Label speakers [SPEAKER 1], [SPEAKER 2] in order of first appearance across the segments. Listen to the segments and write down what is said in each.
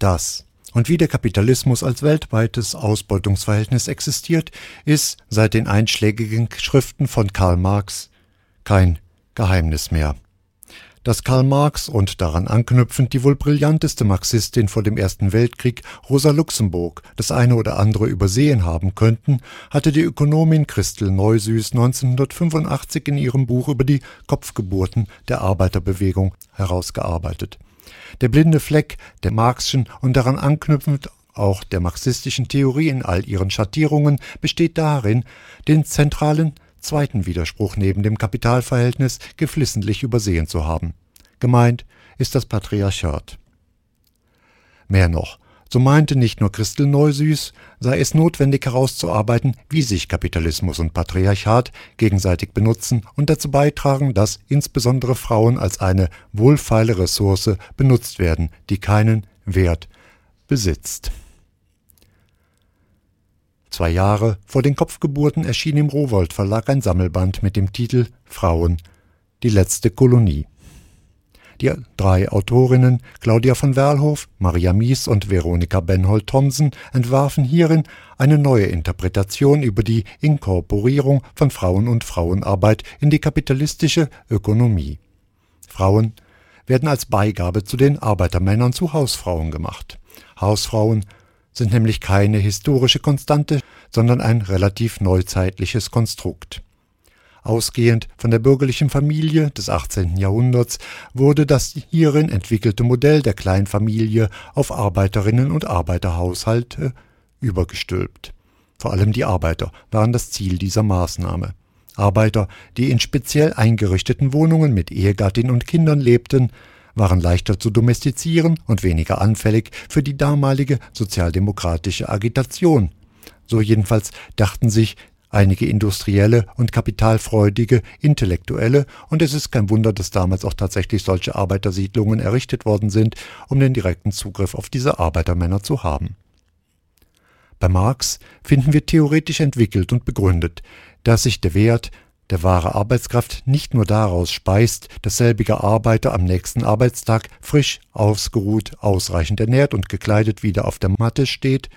[SPEAKER 1] Das und wie der Kapitalismus als weltweites Ausbeutungsverhältnis existiert, ist seit den einschlägigen Schriften von Karl Marx kein Geheimnis mehr. Dass Karl Marx und daran anknüpfend die wohl brillanteste Marxistin vor dem Ersten Weltkrieg, Rosa Luxemburg, das eine oder andere übersehen haben könnten, hatte die Ökonomin Christel Neusüß 1985 in ihrem Buch über die Kopfgeburten der Arbeiterbewegung herausgearbeitet. Der blinde Fleck der Marxischen und daran anknüpfend auch der marxistischen Theorie in all ihren Schattierungen besteht darin, den zentralen zweiten Widerspruch neben dem Kapitalverhältnis geflissentlich übersehen zu haben. Gemeint ist das Patriarchat. Mehr noch, so meinte nicht nur Christel Neusüß, sei es notwendig herauszuarbeiten, wie sich Kapitalismus und Patriarchat gegenseitig benutzen und dazu beitragen, dass insbesondere Frauen als eine wohlfeile Ressource benutzt werden, die keinen Wert besitzt. Zwei Jahre vor den Kopfgeburten erschien im Rowold Verlag ein Sammelband mit dem Titel Frauen, die letzte Kolonie. Die drei Autorinnen Claudia von Werlhof, Maria Mies und Veronika Benhold-Thomsen entwarfen hierin eine neue Interpretation über die Inkorporierung von Frauen und Frauenarbeit in die kapitalistische Ökonomie. Frauen werden als Beigabe zu den Arbeitermännern zu Hausfrauen gemacht. Hausfrauen sind nämlich keine historische Konstante, sondern ein relativ neuzeitliches Konstrukt. Ausgehend von der bürgerlichen Familie des 18. Jahrhunderts wurde das hierin entwickelte Modell der Kleinfamilie auf Arbeiterinnen und Arbeiterhaushalte übergestülpt. Vor allem die Arbeiter waren das Ziel dieser Maßnahme. Arbeiter, die in speziell eingerichteten Wohnungen mit Ehegattin und Kindern lebten, waren leichter zu domestizieren und weniger anfällig für die damalige sozialdemokratische Agitation. So jedenfalls dachten sich einige industrielle und kapitalfreudige Intellektuelle, und es ist kein Wunder, dass damals auch tatsächlich solche Arbeitersiedlungen errichtet worden sind, um den direkten Zugriff auf diese Arbeitermänner zu haben. Bei Marx finden wir theoretisch entwickelt und begründet, dass sich der Wert der wahre Arbeitskraft nicht nur daraus speist, dass selbiger Arbeiter am nächsten Arbeitstag frisch, ausgeruht, ausreichend ernährt und gekleidet wieder auf der Matte steht,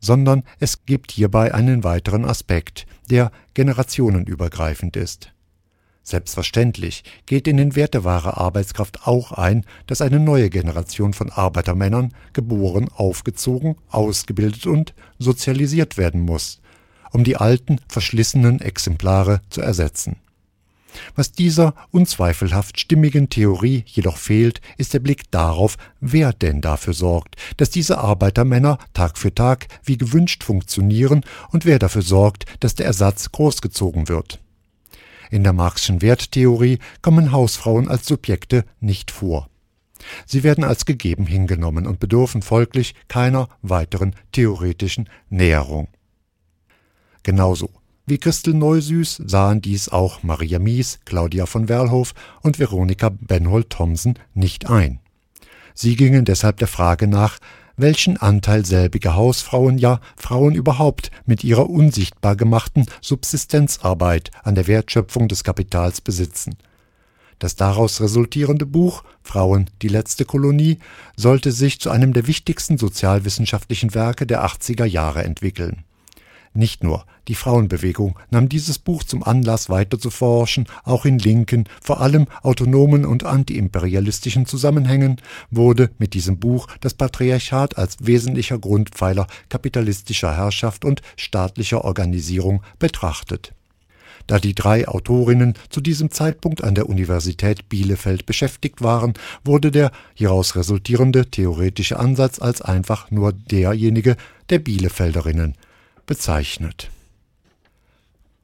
[SPEAKER 1] sondern es gibt hierbei einen weiteren Aspekt, der generationenübergreifend ist. Selbstverständlich geht in den Wert der wahre Arbeitskraft auch ein, dass eine neue Generation von Arbeitermännern geboren, aufgezogen, ausgebildet und sozialisiert werden muss, um die alten, verschlissenen Exemplare zu ersetzen. Was dieser unzweifelhaft stimmigen Theorie jedoch fehlt, ist der Blick darauf, wer denn dafür sorgt, dass diese Arbeitermänner Tag für Tag wie gewünscht funktionieren und wer dafür sorgt, dass der Ersatz großgezogen wird. In der Marxischen Werttheorie kommen Hausfrauen als Subjekte nicht vor. Sie werden als gegeben hingenommen und bedürfen folglich keiner weiteren theoretischen Näherung. Genauso wie Christel Neusüß sahen dies auch Maria Mies, Claudia von Werlhof und Veronika Benhold-Thomsen nicht ein. Sie gingen deshalb der Frage nach, welchen Anteil selbige Hausfrauen, ja Frauen überhaupt mit ihrer unsichtbar gemachten Subsistenzarbeit an der Wertschöpfung des Kapitals besitzen. Das daraus resultierende Buch Frauen die letzte Kolonie sollte sich zu einem der wichtigsten sozialwissenschaftlichen Werke der 80er Jahre entwickeln nicht nur die Frauenbewegung nahm dieses Buch zum Anlass weiter zu forschen, auch in linken, vor allem autonomen und antiimperialistischen Zusammenhängen wurde mit diesem Buch das Patriarchat als wesentlicher Grundpfeiler kapitalistischer Herrschaft und staatlicher Organisierung betrachtet. Da die drei Autorinnen zu diesem Zeitpunkt an der Universität Bielefeld beschäftigt waren, wurde der hieraus resultierende theoretische Ansatz als einfach nur derjenige der Bielefelderinnen bezeichnet.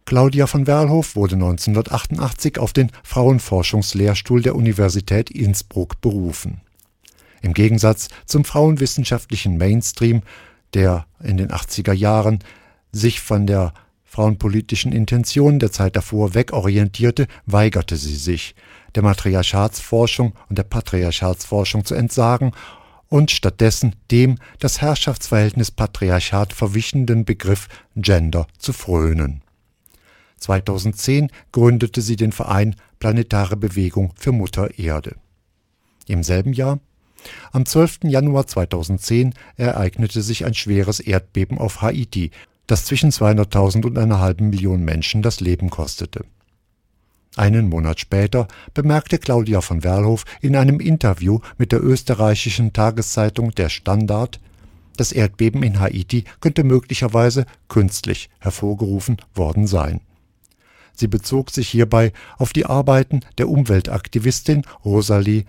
[SPEAKER 1] Claudia von Werlhof wurde 1988 auf den Frauenforschungslehrstuhl der Universität Innsbruck berufen. Im Gegensatz zum frauenwissenschaftlichen Mainstream, der in den 80er Jahren sich von der frauenpolitischen Intention der Zeit davor wegorientierte, weigerte sie sich, der Matriarchatsforschung und der Patriarchatsforschung zu entsagen und stattdessen dem das Herrschaftsverhältnis Patriarchat verwichenden Begriff Gender zu frönen. 2010 gründete sie den Verein Planetare Bewegung für Mutter Erde. Im selben Jahr Am 12. Januar 2010 ereignete sich ein schweres Erdbeben auf Haiti, das zwischen 200.000 und einer halben Million Menschen das Leben kostete. Einen Monat später bemerkte Claudia von Werlhof in einem Interview mit der österreichischen Tageszeitung Der Standard, das Erdbeben in Haiti könnte möglicherweise künstlich hervorgerufen worden sein. Sie bezog sich hierbei auf die Arbeiten der Umweltaktivistin Rosalie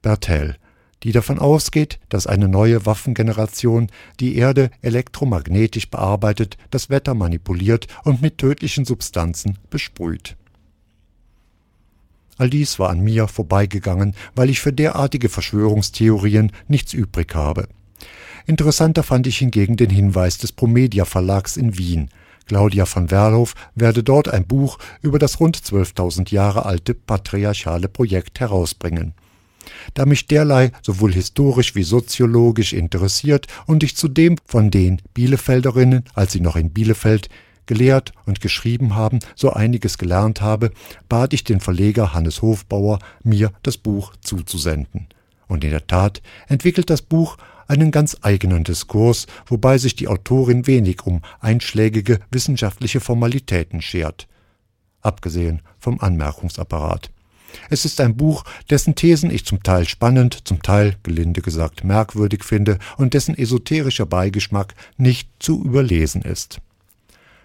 [SPEAKER 1] Bertel, die davon ausgeht, dass eine neue Waffengeneration die Erde elektromagnetisch bearbeitet, das Wetter manipuliert und mit tödlichen Substanzen besprüht. All dies war an mir vorbeigegangen, weil ich für derartige Verschwörungstheorien nichts übrig habe. Interessanter fand ich hingegen den Hinweis des Promedia Verlags in Wien. Claudia von Werlhof werde dort ein Buch über das rund 12.000 Jahre alte patriarchale Projekt herausbringen. Da mich derlei sowohl historisch wie soziologisch interessiert und ich zudem von den Bielefelderinnen, als sie noch in Bielefeld gelehrt und geschrieben haben, so einiges gelernt habe, bat ich den Verleger Hannes Hofbauer, mir das Buch zuzusenden. Und in der Tat entwickelt das Buch einen ganz eigenen Diskurs, wobei sich die Autorin wenig um einschlägige wissenschaftliche Formalitäten schert. Abgesehen vom Anmerkungsapparat. Es ist ein Buch, dessen Thesen ich zum Teil spannend, zum Teil, gelinde gesagt, merkwürdig finde und dessen esoterischer Beigeschmack nicht zu überlesen ist.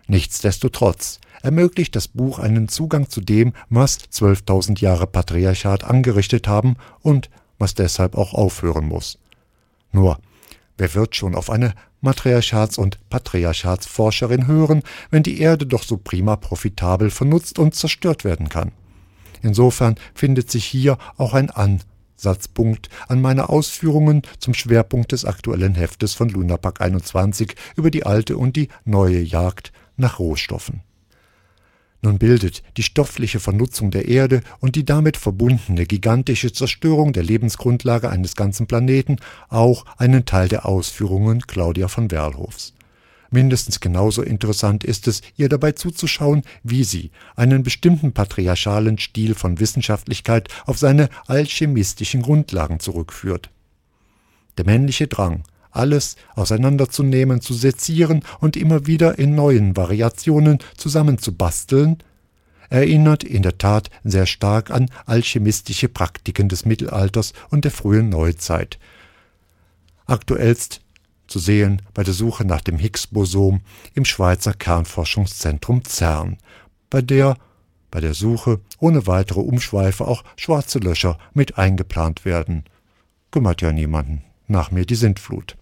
[SPEAKER 1] Nichtsdestotrotz ermöglicht das Buch einen Zugang zu dem, was 12.000 Jahre Patriarchat angerichtet haben und was deshalb auch aufhören muss. Nur, wer wird schon auf eine Matriarchats- und Patriarchatsforscherin hören, wenn die Erde doch so prima profitabel vernutzt und zerstört werden kann? Insofern findet sich hier auch ein Ansatzpunkt an meine Ausführungen zum Schwerpunkt des aktuellen Heftes von Lunapark 21 über die alte und die neue Jagd nach Rohstoffen. Nun bildet die stoffliche Vernutzung der Erde und die damit verbundene gigantische Zerstörung der Lebensgrundlage eines ganzen Planeten auch einen Teil der Ausführungen Claudia von Werlhofs. Mindestens genauso interessant ist es, ihr dabei zuzuschauen, wie sie einen bestimmten patriarchalen Stil von Wissenschaftlichkeit auf seine alchemistischen Grundlagen zurückführt. Der männliche Drang, alles auseinanderzunehmen, zu sezieren und immer wieder in neuen Variationen zusammenzubasteln, erinnert in der Tat sehr stark an alchemistische Praktiken des Mittelalters und der frühen Neuzeit. Aktuellst zu sehen bei der Suche nach dem Higgs-Bosom im Schweizer Kernforschungszentrum CERN, bei der bei der Suche ohne weitere Umschweife auch schwarze Löcher mit eingeplant werden. Kümmert ja niemanden. Nach mir die Sintflut.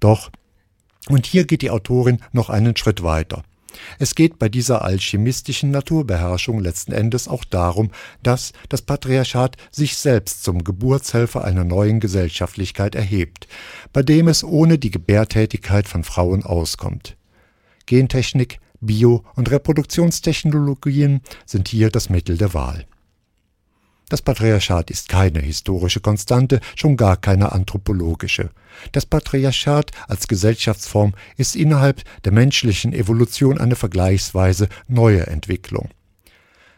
[SPEAKER 1] Doch, und hier geht die Autorin noch einen Schritt weiter. Es geht bei dieser alchemistischen Naturbeherrschung letzten Endes auch darum, dass das Patriarchat sich selbst zum Geburtshelfer einer neuen Gesellschaftlichkeit erhebt, bei dem es ohne die Gebärtätigkeit von Frauen auskommt. Gentechnik, Bio- und Reproduktionstechnologien sind hier das Mittel der Wahl. Das Patriarchat ist keine historische Konstante, schon gar keine anthropologische. Das Patriarchat als Gesellschaftsform ist innerhalb der menschlichen Evolution eine vergleichsweise neue Entwicklung.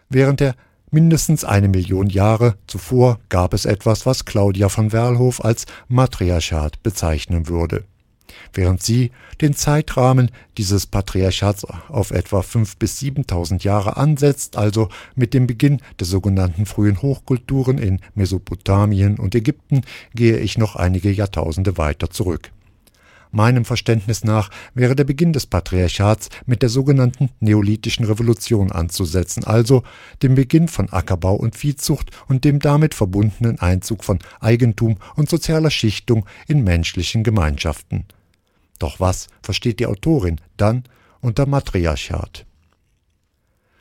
[SPEAKER 1] Während der mindestens eine Million Jahre zuvor gab es etwas, was Claudia von Werlhof als Matriarchat bezeichnen würde während sie den Zeitrahmen dieses Patriarchats auf etwa 5.000 bis 7.000 Jahre ansetzt, also mit dem Beginn der sogenannten frühen Hochkulturen in Mesopotamien und Ägypten, gehe ich noch einige Jahrtausende weiter zurück. Meinem Verständnis nach wäre der Beginn des Patriarchats mit der sogenannten Neolithischen Revolution anzusetzen, also dem Beginn von Ackerbau und Viehzucht und dem damit verbundenen Einzug von Eigentum und sozialer Schichtung in menschlichen Gemeinschaften. Doch was versteht die Autorin dann unter Matriarchat?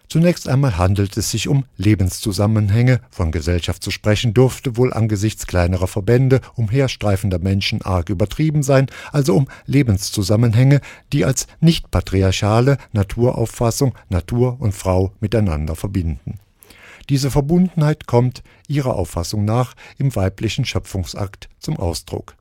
[SPEAKER 1] Zunächst einmal handelt es sich um Lebenszusammenhänge, von Gesellschaft zu sprechen dürfte wohl angesichts kleinerer Verbände umherstreifender Menschen arg übertrieben sein, also um Lebenszusammenhänge, die als nicht patriarchale Naturauffassung Natur und Frau miteinander verbinden. Diese Verbundenheit kommt ihrer Auffassung nach im weiblichen Schöpfungsakt zum Ausdruck.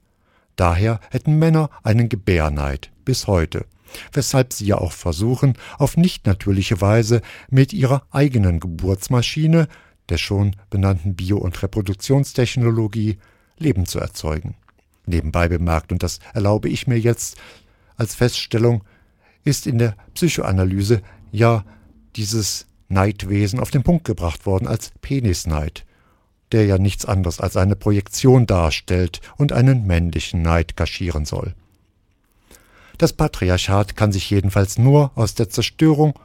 [SPEAKER 1] Daher hätten Männer einen Gebärneid bis heute, weshalb sie ja auch versuchen, auf nicht natürliche Weise mit ihrer eigenen Geburtsmaschine, der schon benannten Bio- und Reproduktionstechnologie, Leben zu erzeugen. Nebenbei bemerkt, und das erlaube ich mir jetzt als Feststellung, ist in der Psychoanalyse ja dieses Neidwesen auf den Punkt gebracht worden als Penisneid, der ja nichts anderes als eine Projektion darstellt und einen männlichen Neid kaschieren soll. Das Patriarchat kann sich jedenfalls nur aus der Zerstörung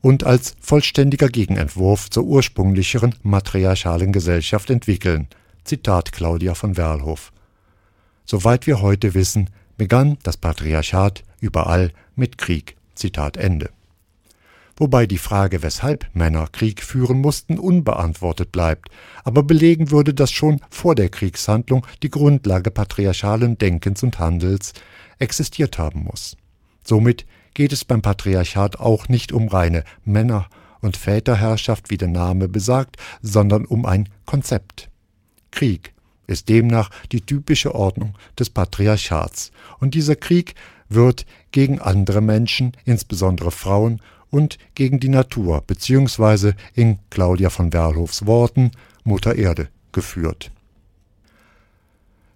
[SPEAKER 1] und als vollständiger Gegenentwurf zur ursprünglicheren matriarchalen Gesellschaft entwickeln. Zitat Claudia von Werlhof. Soweit wir heute wissen, begann das Patriarchat überall mit Krieg. Zitat Ende wobei die Frage, weshalb Männer Krieg führen mussten, unbeantwortet bleibt, aber belegen würde, dass schon vor der Kriegshandlung die Grundlage patriarchalen Denkens und Handels existiert haben muss. Somit geht es beim Patriarchat auch nicht um reine Männer- und Väterherrschaft, wie der Name besagt, sondern um ein Konzept. Krieg ist demnach die typische Ordnung des Patriarchats, und dieser Krieg wird gegen andere Menschen, insbesondere Frauen und gegen die Natur beziehungsweise in Claudia von Werlhofs Worten Mutter Erde geführt.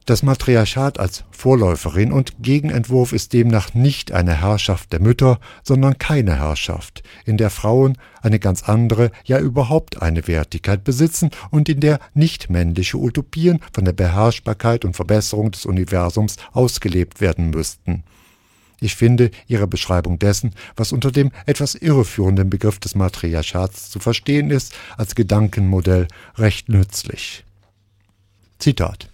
[SPEAKER 1] Das Matriarchat als Vorläuferin und Gegenentwurf ist demnach nicht eine Herrschaft der Mütter, sondern keine Herrschaft, in der Frauen eine ganz andere, ja überhaupt eine Wertigkeit besitzen und in der nicht männliche Utopien von der Beherrschbarkeit und Verbesserung des Universums ausgelebt werden müssten. Ich finde Ihre Beschreibung dessen, was unter dem etwas irreführenden Begriff des Matriarchats zu verstehen ist, als Gedankenmodell recht nützlich. Zitat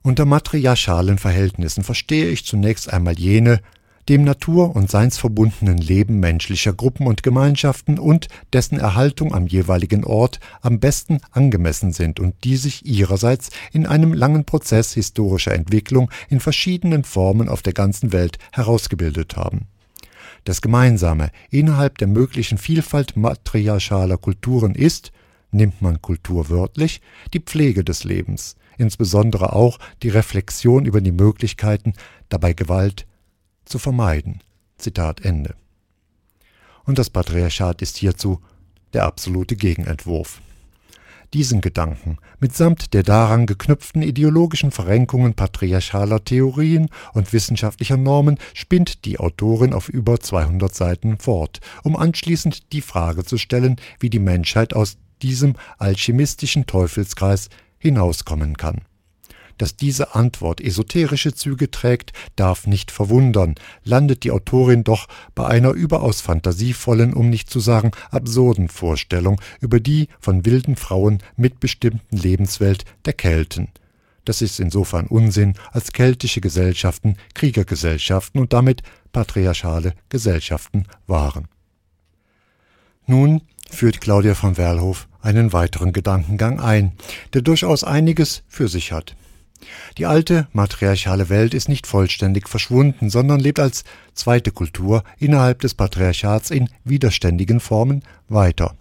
[SPEAKER 1] Unter matriarchalen Verhältnissen verstehe ich zunächst einmal jene, dem natur- und seinsverbundenen Leben menschlicher Gruppen und Gemeinschaften und dessen Erhaltung am jeweiligen Ort am besten angemessen sind und die sich ihrerseits in einem langen Prozess historischer Entwicklung in verschiedenen Formen auf der ganzen Welt herausgebildet haben. Das Gemeinsame innerhalb der möglichen Vielfalt matriarchaler Kulturen ist, nimmt man Kultur wörtlich, die Pflege des Lebens, insbesondere auch die Reflexion über die Möglichkeiten, dabei Gewalt, zu vermeiden. Zitat Ende. Und das Patriarchat ist hierzu der absolute Gegenentwurf. Diesen Gedanken, mitsamt der daran geknüpften ideologischen Verrenkungen patriarchaler Theorien und wissenschaftlicher Normen, spinnt die Autorin auf über 200 Seiten fort, um anschließend die Frage zu stellen, wie die Menschheit aus diesem alchemistischen Teufelskreis hinauskommen kann. Dass diese Antwort esoterische Züge trägt, darf nicht verwundern, landet die Autorin doch bei einer überaus fantasievollen, um nicht zu sagen absurden Vorstellung über die von wilden Frauen mitbestimmten Lebenswelt der Kelten. Das ist insofern Unsinn, als keltische Gesellschaften Kriegergesellschaften und damit patriarchale Gesellschaften waren. Nun führt Claudia von Werlhof einen weiteren Gedankengang ein, der durchaus einiges für sich hat. Die alte, matriarchale Welt ist nicht vollständig verschwunden, sondern lebt als zweite Kultur innerhalb des Patriarchats in widerständigen Formen weiter.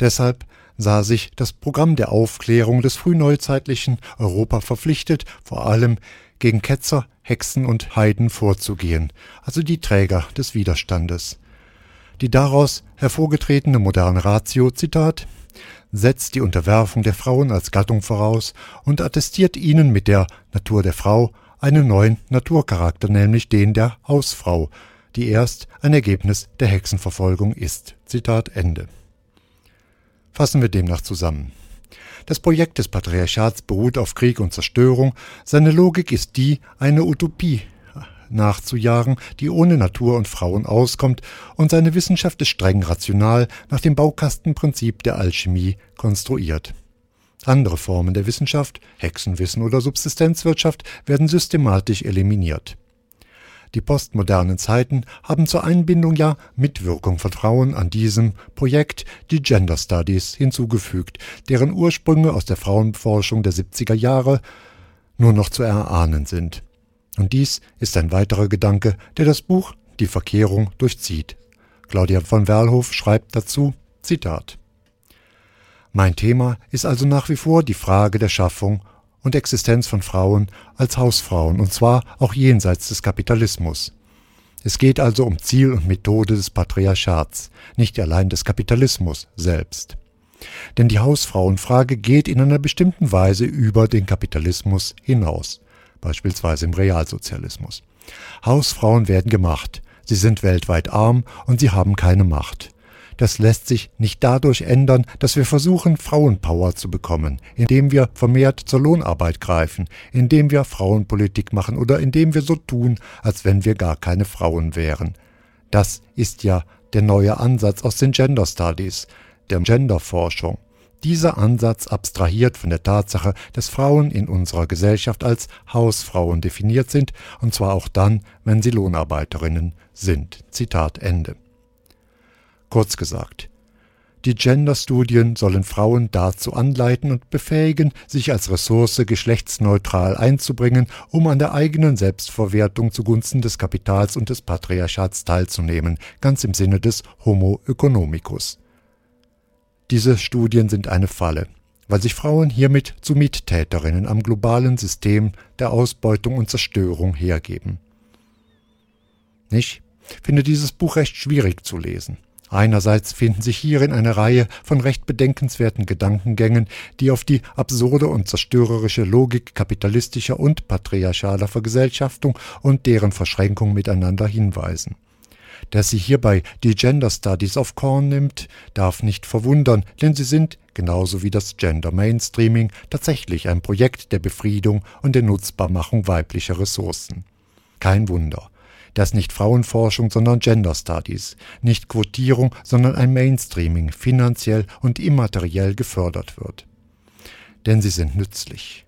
[SPEAKER 1] Deshalb sah sich das Programm der Aufklärung des frühneuzeitlichen Europa verpflichtet, vor allem gegen Ketzer, Hexen und Heiden vorzugehen, also die Träger des Widerstandes. Die daraus hervorgetretene moderne Ratio, Zitat, setzt die Unterwerfung der Frauen als Gattung voraus und attestiert ihnen mit der Natur der Frau einen neuen Naturcharakter, nämlich den der Hausfrau, die erst ein Ergebnis der Hexenverfolgung ist. Zitat Ende. Fassen wir demnach zusammen. Das Projekt des Patriarchats beruht auf Krieg und Zerstörung, seine Logik ist die, eine Utopie nachzujagen, die ohne Natur und Frauen auskommt, und seine Wissenschaft ist streng rational nach dem Baukastenprinzip der Alchemie konstruiert. Andere Formen der Wissenschaft, Hexenwissen oder Subsistenzwirtschaft werden systematisch eliminiert. Die postmodernen Zeiten haben zur Einbindung ja Mitwirkung von Frauen an diesem Projekt die Gender Studies hinzugefügt, deren Ursprünge aus der Frauenforschung der 70er Jahre nur noch zu erahnen sind. Und dies ist ein weiterer Gedanke, der das Buch Die Verkehrung durchzieht. Claudia von Werlhof schreibt dazu, Zitat. Mein Thema ist also nach wie vor die Frage der Schaffung und Existenz von Frauen als Hausfrauen, und zwar auch jenseits des Kapitalismus. Es geht also um Ziel und Methode des Patriarchats, nicht allein des Kapitalismus selbst. Denn die Hausfrauenfrage geht in einer bestimmten Weise über den Kapitalismus hinaus, beispielsweise im Realsozialismus. Hausfrauen werden gemacht, sie sind weltweit arm und sie haben keine Macht. Das lässt sich nicht dadurch ändern, dass wir versuchen, Frauenpower zu bekommen, indem wir vermehrt zur Lohnarbeit greifen, indem wir Frauenpolitik machen oder indem wir so tun, als wenn wir gar keine Frauen wären. Das ist ja der neue Ansatz aus den Gender Studies, der Genderforschung. Dieser Ansatz abstrahiert von der Tatsache, dass Frauen in unserer Gesellschaft als Hausfrauen definiert sind, und zwar auch dann, wenn sie Lohnarbeiterinnen sind. Zitat Ende. Kurz gesagt, die Gender-Studien sollen Frauen dazu anleiten und befähigen, sich als Ressource geschlechtsneutral einzubringen, um an der eigenen Selbstverwertung zugunsten des Kapitals und des Patriarchats teilzunehmen, ganz im Sinne des Homo economicus. Diese Studien sind eine Falle, weil sich Frauen hiermit zu Mittäterinnen am globalen System der Ausbeutung und Zerstörung hergeben. Ich finde dieses Buch recht schwierig zu lesen. Einerseits finden sich hierin eine Reihe von recht bedenkenswerten Gedankengängen, die auf die absurde und zerstörerische Logik kapitalistischer und patriarchaler Vergesellschaftung und deren Verschränkung miteinander hinweisen. Dass sie hierbei die Gender Studies auf Korn nimmt, darf nicht verwundern, denn sie sind, genauso wie das Gender Mainstreaming, tatsächlich ein Projekt der Befriedung und der Nutzbarmachung weiblicher Ressourcen. Kein Wunder, dass nicht Frauenforschung, sondern Gender Studies, nicht Quotierung, sondern ein Mainstreaming finanziell und immateriell gefördert wird. Denn sie sind nützlich.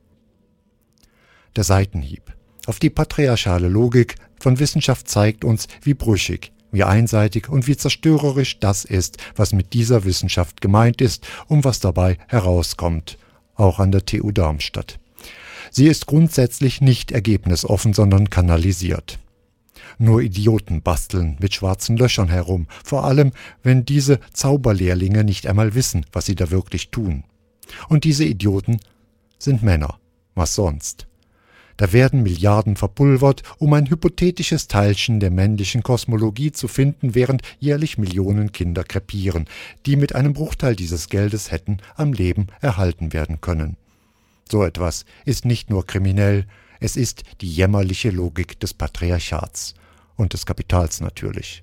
[SPEAKER 1] Der Seitenhieb auf die patriarchale Logik von Wissenschaft zeigt uns, wie brüchig, wie einseitig und wie zerstörerisch das ist, was mit dieser Wissenschaft gemeint ist und was dabei herauskommt, auch an der TU Darmstadt. Sie ist grundsätzlich nicht ergebnisoffen, sondern kanalisiert. Nur Idioten basteln mit schwarzen Löchern herum, vor allem wenn diese Zauberlehrlinge nicht einmal wissen, was sie da wirklich tun. Und diese Idioten sind Männer. Was sonst? Da werden Milliarden verpulvert, um ein hypothetisches Teilchen der männlichen Kosmologie zu finden, während jährlich Millionen Kinder krepieren, die mit einem Bruchteil dieses Geldes hätten am Leben erhalten werden können. So etwas ist nicht nur kriminell, es ist die jämmerliche Logik des Patriarchats und des Kapitals natürlich.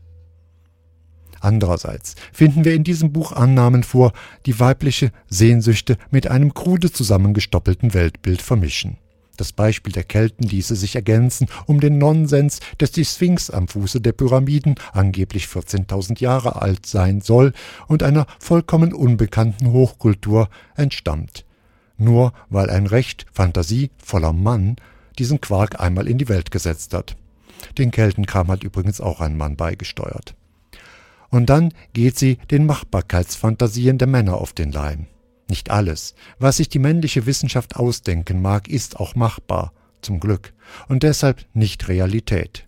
[SPEAKER 1] Andererseits finden wir in diesem Buch Annahmen vor, die weibliche Sehnsüchte mit einem krude zusammengestoppelten Weltbild vermischen. Das Beispiel der Kelten ließe sich ergänzen um den Nonsens, dass die Sphinx am Fuße der Pyramiden angeblich 14.000 Jahre alt sein soll und einer vollkommen unbekannten Hochkultur entstammt. Nur weil ein recht fantasievoller Mann diesen Quark einmal in die Welt gesetzt hat. Den Keltenkram hat übrigens auch ein Mann beigesteuert. Und dann geht sie den Machbarkeitsfantasien der Männer auf den Leim. Nicht alles, was sich die männliche Wissenschaft ausdenken mag, ist auch machbar, zum Glück, und deshalb nicht Realität.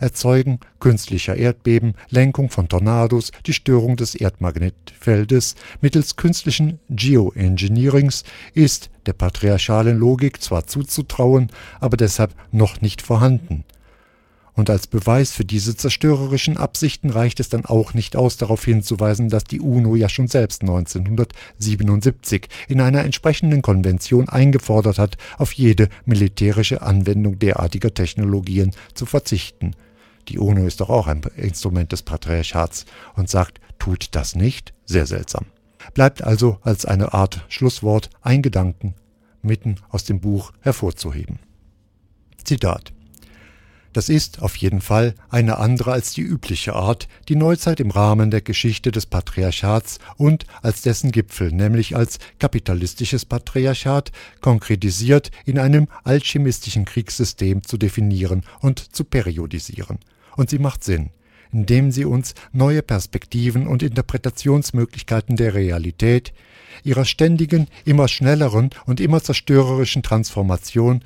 [SPEAKER 1] Erzeugen künstlicher Erdbeben, Lenkung von Tornados, die Störung des Erdmagnetfeldes mittels künstlichen Geoengineerings ist der patriarchalen Logik zwar zuzutrauen, aber deshalb noch nicht vorhanden, und als Beweis für diese zerstörerischen Absichten reicht es dann auch nicht aus, darauf hinzuweisen, dass die UNO ja schon selbst 1977 in einer entsprechenden Konvention eingefordert hat, auf jede militärische Anwendung derartiger Technologien zu verzichten. Die UNO ist doch auch ein Instrument des Patriarchats und sagt, tut das nicht? Sehr seltsam. Bleibt also als eine Art Schlusswort ein Gedanken mitten aus dem Buch hervorzuheben. Zitat das ist auf jeden Fall eine andere als die übliche Art, die Neuzeit im Rahmen der Geschichte des Patriarchats und als dessen Gipfel, nämlich als kapitalistisches Patriarchat, konkretisiert in einem alchemistischen Kriegssystem zu definieren und zu periodisieren. Und sie macht Sinn, indem sie uns neue Perspektiven und Interpretationsmöglichkeiten der Realität, ihrer ständigen, immer schnelleren und immer zerstörerischen Transformation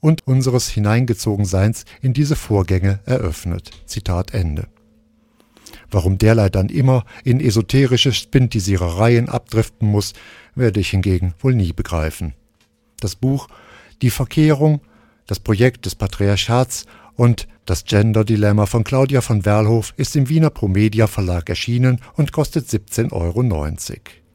[SPEAKER 1] und unseres Hineingezogenseins in diese Vorgänge eröffnet. Zitat Ende. Warum derlei dann immer in esoterische Spintisierereien abdriften muss, werde ich hingegen wohl nie begreifen. Das Buch Die Verkehrung, das Projekt des Patriarchats und das Gender-Dilemma von Claudia von Werlhof ist im Wiener Promedia Verlag erschienen und kostet 17,90 Euro.